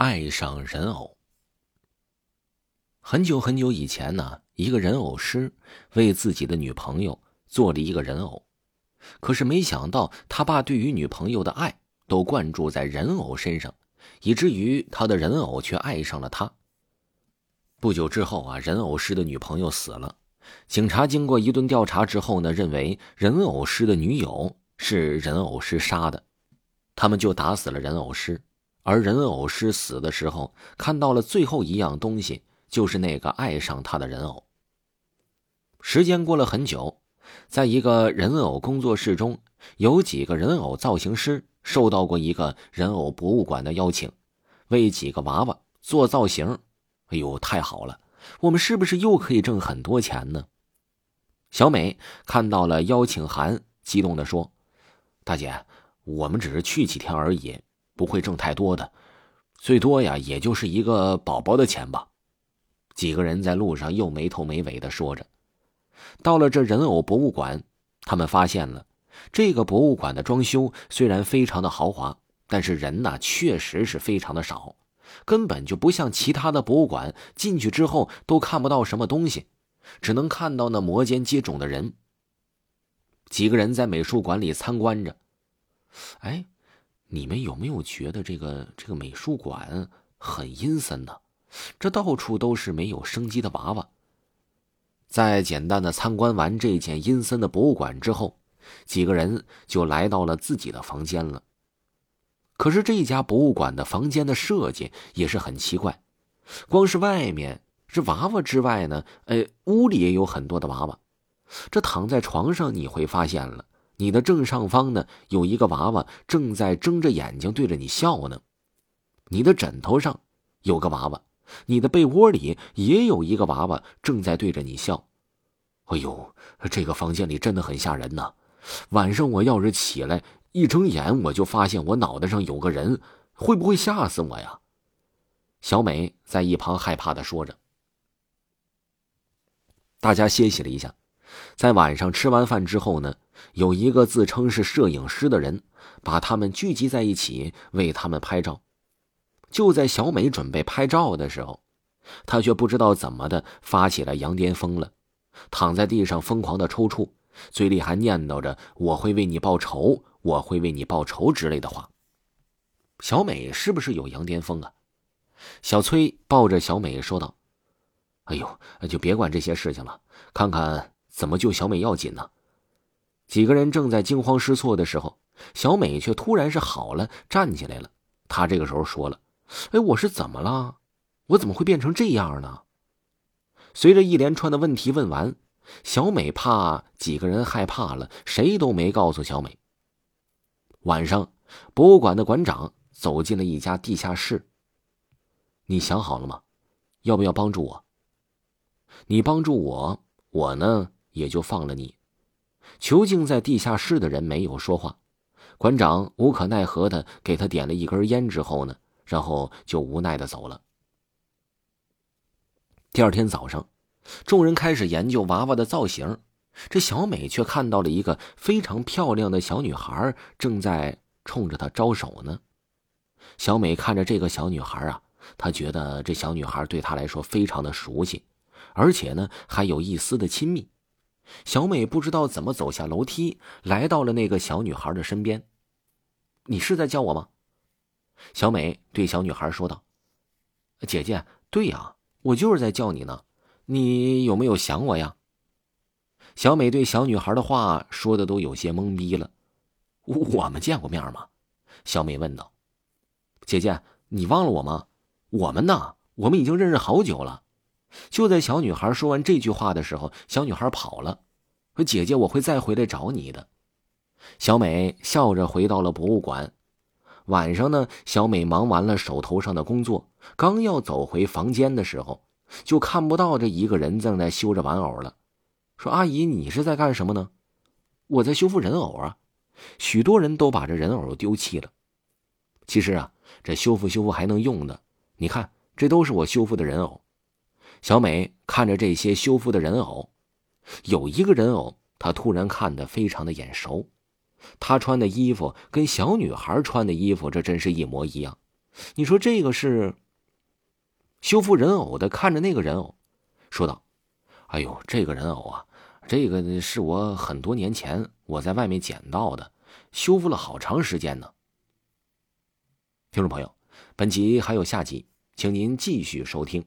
爱上人偶。很久很久以前呢，一个人偶师为自己的女朋友做了一个人偶，可是没想到他把对于女朋友的爱都灌注在人偶身上，以至于他的人偶却爱上了他。不久之后啊，人偶师的女朋友死了，警察经过一顿调查之后呢，认为人偶师的女友是人偶师杀的，他们就打死了人偶师。而人偶师死的时候，看到了最后一样东西，就是那个爱上他的人偶。时间过了很久，在一个人偶工作室中，有几个人偶造型师受到过一个人偶博物馆的邀请，为几个娃娃做造型。哎呦，太好了！我们是不是又可以挣很多钱呢？小美看到了邀请函，激动地说：“大姐，我们只是去几天而已。”不会挣太多的，最多呀，也就是一个宝宝的钱吧。几个人在路上又没头没尾的说着。到了这人偶博物馆，他们发现了这个博物馆的装修虽然非常的豪华，但是人呢确实是非常的少，根本就不像其他的博物馆，进去之后都看不到什么东西，只能看到那摩肩接踵的人。几个人在美术馆里参观着，哎。你们有没有觉得这个这个美术馆很阴森呢？这到处都是没有生机的娃娃。在简单的参观完这件阴森的博物馆之后，几个人就来到了自己的房间了。可是这家博物馆的房间的设计也是很奇怪，光是外面是娃娃之外呢，哎，屋里也有很多的娃娃。这躺在床上，你会发现了。你的正上方呢，有一个娃娃正在睁着眼睛对着你笑呢。你的枕头上有个娃娃，你的被窝里也有一个娃娃正在对着你笑。哎呦，这个房间里真的很吓人呐！晚上我要是起来一睁眼，我就发现我脑袋上有个人，会不会吓死我呀？小美在一旁害怕的说着。大家歇息了一下。在晚上吃完饭之后呢，有一个自称是摄影师的人，把他们聚集在一起为他们拍照。就在小美准备拍照的时候，她却不知道怎么的发起了羊癫疯了，躺在地上疯狂的抽搐，嘴里还念叨着“我会为你报仇，我会为你报仇”之类的话。小美是不是有羊癫疯啊？小崔抱着小美说道：“哎呦，就别管这些事情了，看看。”怎么救小美要紧呢？几个人正在惊慌失措的时候，小美却突然是好了，站起来了。她这个时候说了：“哎，我是怎么了？我怎么会变成这样呢？”随着一连串的问题问完，小美怕几个人害怕了，谁都没告诉小美。晚上，博物馆的馆长走进了一家地下室。你想好了吗？要不要帮助我？你帮助我，我呢？也就放了你。囚禁在地下室的人没有说话，馆长无可奈何的给他点了一根烟之后呢，然后就无奈的走了。第二天早上，众人开始研究娃娃的造型，这小美却看到了一个非常漂亮的小女孩正在冲着她招手呢。小美看着这个小女孩啊，她觉得这小女孩对她来说非常的熟悉，而且呢还有一丝的亲密。小美不知道怎么走下楼梯，来到了那个小女孩的身边。“你是在叫我吗？”小美对小女孩说道。“姐姐，对呀，我就是在叫你呢。你有没有想我呀？”小美对小女孩的话说的都有些懵逼了。“我们见过面吗？”小美问道。“姐姐，你忘了我吗？我们呢？我们已经认识好久了。”就在小女孩说完这句话的时候，小女孩跑了。说：“姐姐，我会再回来找你的。”小美笑着回到了博物馆。晚上呢，小美忙完了手头上的工作，刚要走回房间的时候，就看不到这一个人正在修着玩偶了。说：“阿姨，你是在干什么呢？”“我在修复人偶啊。”许多人都把这人偶丢弃了。其实啊，这修复修复还能用的。你看，这都是我修复的人偶。小美看着这些修复的人偶，有一个人偶，她突然看得非常的眼熟。她穿的衣服跟小女孩穿的衣服，这真是一模一样。你说这个是修复人偶的，看着那个人偶，说道：“哎呦，这个人偶啊，这个是我很多年前我在外面捡到的，修复了好长时间呢。”听众朋友，本集还有下集，请您继续收听。